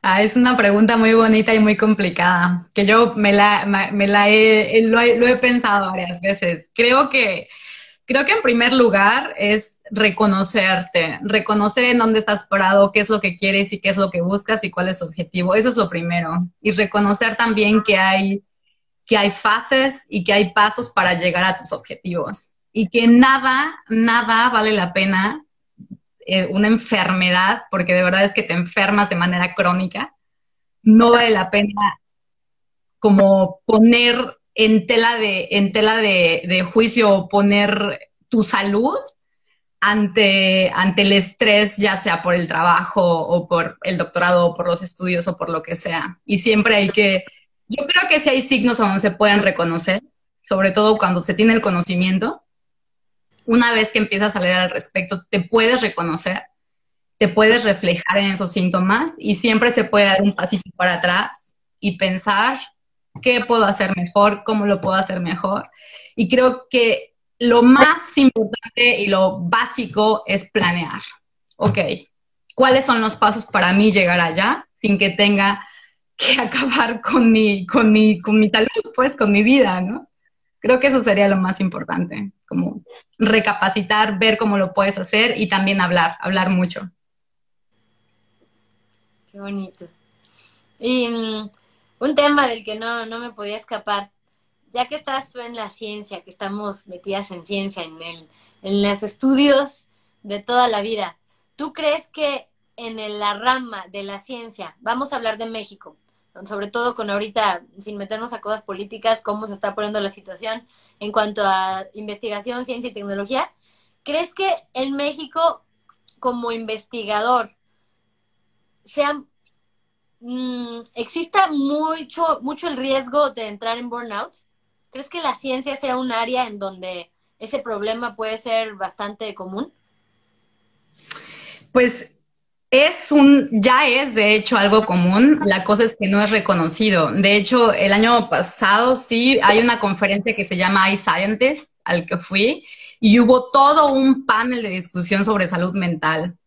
S1: Ah, es una pregunta muy bonita y muy complicada, que yo me la, he, lo, he, pensado varias veces. Creo que, creo que en primer lugar es reconocerte, reconocer en dónde estás parado, qué es lo que quieres y qué es lo que buscas y cuál es tu objetivo. Eso es lo primero. Y reconocer también que hay, que hay fases y que hay pasos para llegar a tus objetivos y que nada, nada vale la pena eh, una enfermedad, porque de verdad es que te enfermas de manera crónica, no vale la pena como poner en tela de, en tela de, juicio o poner tu salud ante, ante el estrés, ya sea por el trabajo o por el doctorado o por los estudios o por lo que sea. Y siempre hay que, yo creo que si hay signos donde se pueden reconocer, sobre todo cuando se tiene el conocimiento, una vez que empiezas a leer al respecto, te puedes reconocer, te puedes reflejar en esos síntomas y siempre se puede dar un pasito para atrás y pensar qué puedo hacer mejor, cómo lo puedo hacer mejor. Y creo que lo más importante y lo básico es planear. Ok, ¿cuáles son los pasos para mí llegar allá sin que tenga que acabar con mi, con mi, con mi salud, pues, con mi vida, ¿no? Creo que eso sería lo más importante, como recapacitar, ver cómo lo puedes hacer y también hablar, hablar mucho.
S2: Qué bonito. Y mm, un tema del que no, no me podía escapar, ya que estás tú en la ciencia, que estamos metidas en ciencia, en, el, en los estudios de toda la vida, ¿tú crees que en la rama de la ciencia, vamos a hablar de México, sobre todo con ahorita, sin meternos a cosas políticas, cómo se está poniendo la situación en cuanto a investigación, ciencia y tecnología. ¿crees que en México, como investigador, sea, mm, exista mucho, mucho el riesgo de entrar en burnout? ¿Crees que la ciencia sea un área en donde ese problema puede ser bastante común?
S1: Pues es un, ya es de hecho algo común, la cosa es que no es reconocido. De hecho, el año pasado sí hay una conferencia que se llama iScientist, al que fui, y hubo todo un panel de discusión sobre salud mental.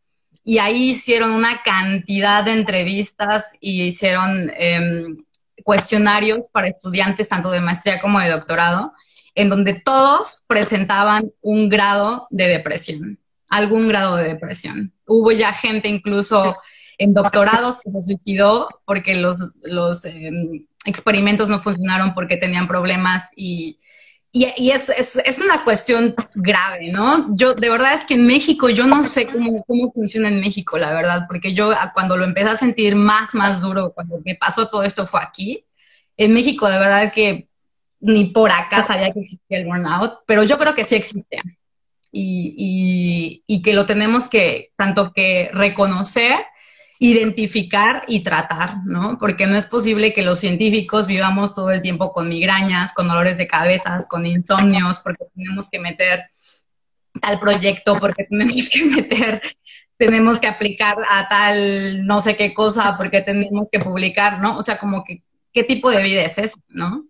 S1: Y ahí hicieron una cantidad de entrevistas y hicieron em, cuestionarios para estudiantes tanto de maestría como de doctorado, en donde todos presentaban un grado de depresión algún grado de depresión. Hubo ya gente incluso en doctorados que se suicidó porque los, los em, experimentos no funcionaron porque tenían problemas y, y, es, es, es, una cuestión grave, ¿no? Yo, de verdad es que en México, yo no sé cómo, cómo funciona en México, la verdad, porque yo cuando lo empecé a sentir más, más duro, cuando me pasó todo esto fue aquí. En México, de verdad que ni por acá sabía que existía el burnout, pero yo creo que sí existe y, y, que lo tenemos que tanto que reconocer, identificar y tratar, ¿no? Porque no es posible que los científicos vivamos todo el tiempo con migrañas, con dolores de cabezas, con insomnios, porque tenemos que meter tal proyecto, porque tenemos que meter, tenemos que aplicar a tal no sé qué cosa, porque tenemos que publicar, ¿no? O sea, como que, ¿qué tipo de vida es eso, no?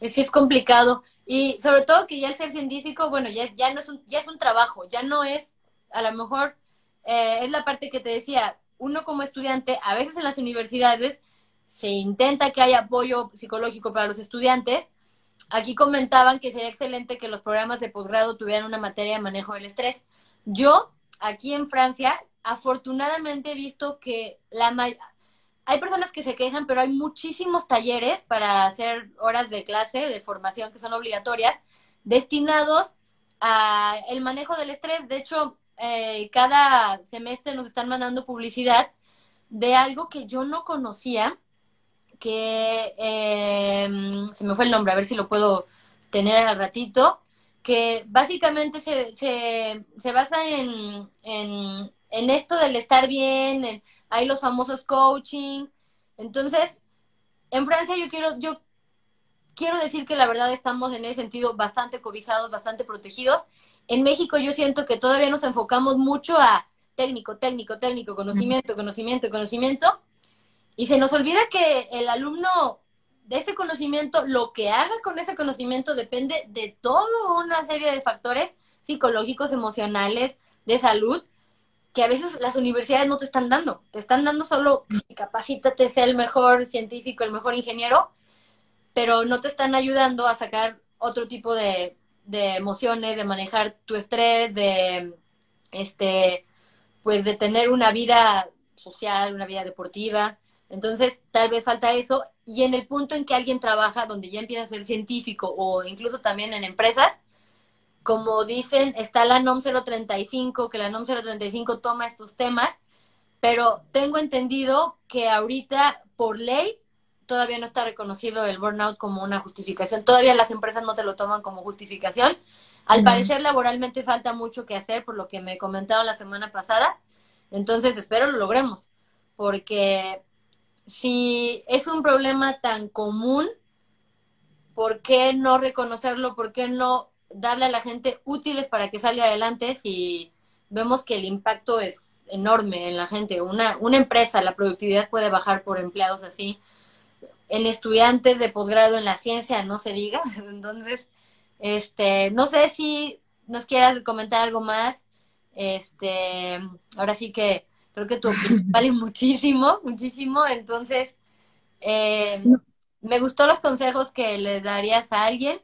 S2: Sí, es complicado. Y sobre todo que ya el ser científico, bueno, ya, ya, no es un, ya es un trabajo, ya no es, a lo mejor, eh, es la parte que te decía, uno como estudiante, a veces en las universidades se intenta que haya apoyo psicológico para los estudiantes. Aquí comentaban que sería excelente que los programas de posgrado tuvieran una materia de manejo del estrés. Yo, aquí en Francia, afortunadamente he visto que la, hay personas que se quejan, pero hay muchísimos talleres para hacer horas de clase, de formación que son obligatorias, destinados a el manejo del estrés. De hecho, eh, cada semestre nos están mandando publicidad de algo que yo no conocía, que em, se me fue el nombre, a ver si lo puedo tener al ratito, que básicamente se, se, se basa en, en en esto del estar bien, hay los famosos coaching. Entonces, en Francia yo quiero, yo quiero decir que la verdad estamos en ese sentido bastante cobijados, bastante protegidos. En México yo siento que todavía nos enfocamos mucho a técnico, técnico, técnico, conocimiento, conocimiento, conocimiento. Y se nos olvida que el alumno de ese conocimiento, lo que haga con ese conocimiento depende de toda una serie de factores psicológicos, emocionales, de salud, que a veces las universidades no te están dando. Te están dando solo capacítate, sea el mejor científico, el mejor ingeniero, pero no te están ayudando a sacar otro tipo de, de emociones, de manejar tu estrés, de este pues de tener una vida social, una vida deportiva. Entonces, tal vez falta eso. Y en el punto en que alguien trabaja, donde ya empieza a ser científico o incluso también en empresas, como dicen, está la NOM 035, que la NOM 035 toma estos temas, pero tengo entendido que ahorita, por ley, todavía no está reconocido el burnout como una justificación. Todavía las empresas no te lo toman como justificación. Al parecer, laboralmente falta mucho que hacer, por lo que me comentaron la semana pasada. Entonces, espero lo logremos, porque si es un problema tan común, ¿por qué no reconocerlo? ¿Por qué no darle a la gente útiles para que salga adelante si vemos que el impacto es enorme en la gente. Una, una empresa, la productividad puede bajar por empleados así. En estudiantes de posgrado en la ciencia, no se diga. Entonces, este, no sé si nos quieras comentar algo más. Este, ahora sí que creo que tu opinión vale muchísimo, muchísimo. Entonces, eh, me gustó los consejos que le darías a alguien.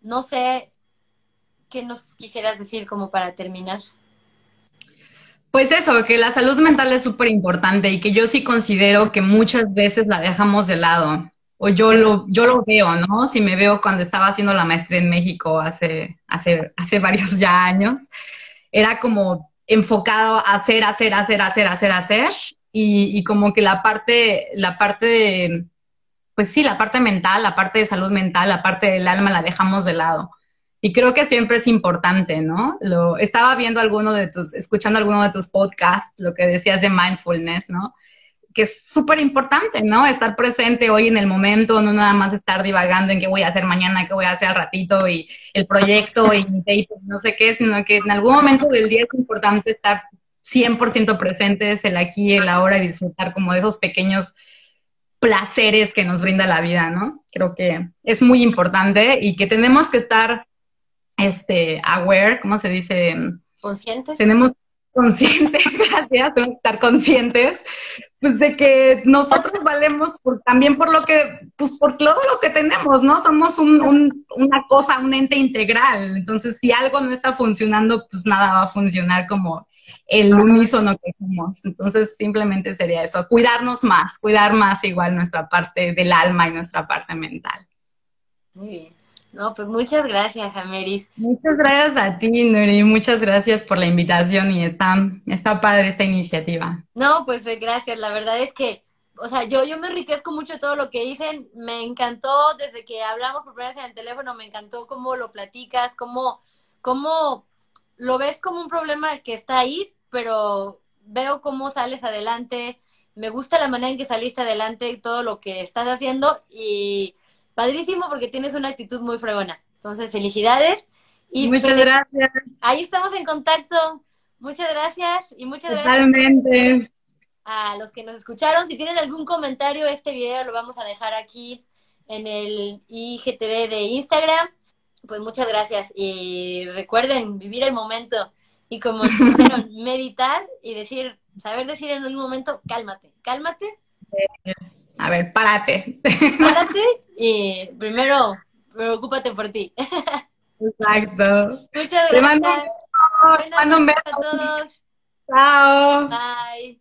S2: No sé ¿qué nos quisieras decir como para terminar?
S1: Pues eso, que la salud mental es súper importante y que yo sí considero que muchas veces la dejamos de lado. O yo lo, yo lo veo, ¿no? Si me veo cuando estaba haciendo la maestría en México hace, hace, hace varios ya años, era como enfocado a hacer, hacer, hacer, hacer, hacer, hacer. Y, y como que la parte, la parte de, pues sí, la parte mental, la parte de salud mental, la parte del alma la dejamos de lado Y creo que siempre es importante, ¿no? Estaba viendo alguno de tus, escuchando alguno de tus podcasts, lo que decías de mindfulness, ¿no? Que es súper importante, ¿no? Estar presente hoy en el momento, no nada más estar divagando en qué voy a hacer mañana, qué voy a hacer al ratito y el proyecto y no sé qué, sino que en algún momento del día es importante estar 100% presentes, el aquí, el ahora y disfrutar como de esos pequeños placeres que nos brinda la vida, ¿no? Creo que es muy importante y que tenemos que estar, este, aware, ¿cómo se dice?
S2: Conscientes.
S1: Tenemos conscientes, gracias, tenemos que estar conscientes, pues de que nosotros valemos por, también por lo que, pues por todo lo que tenemos, ¿no? Somos un, un, una cosa, un ente integral, entonces si algo no está funcionando, pues nada va a funcionar como el unísono que somos. Entonces, simplemente sería eso, cuidarnos más, cuidar más igual nuestra parte del alma y nuestra parte mental.
S2: Muy bien. No, pues muchas gracias, Ameris.
S1: Muchas gracias a ti, Nuri. Muchas gracias por la invitación y está, está padre esta iniciativa.
S2: No, pues eh, gracias. La verdad es que, o sea, yo, yo me enriquezco mucho todo lo que dicen. Me encantó desde que hablamos por primera vez en el teléfono, me encantó cómo lo platicas, cómo, cómo lo ves como un problema que está ahí, pero veo cómo sales adelante. Me gusta la manera en que saliste adelante, todo lo que estás haciendo y padrísimo porque tienes una actitud muy fregona. Entonces, felicidades. Y
S1: muchas pues, gracias.
S2: Ahí estamos en contacto. Muchas gracias y muchas
S1: Totalmente.
S2: a los que nos escucharon. Si tienen algún comentario, este video lo vamos a dejar aquí en el IGTV de Instagram pues muchas gracias. Y recuerden vivir el momento. Y como dijeron, meditar y decir, saber decir en un momento, cálmate, cálmate.
S1: A ver, párate.
S2: Párate y primero preocúpate por ti.
S1: Exacto.
S2: Muchas gracias.
S1: Te mando un beso.
S2: a todos.
S1: Chao.
S2: Bye.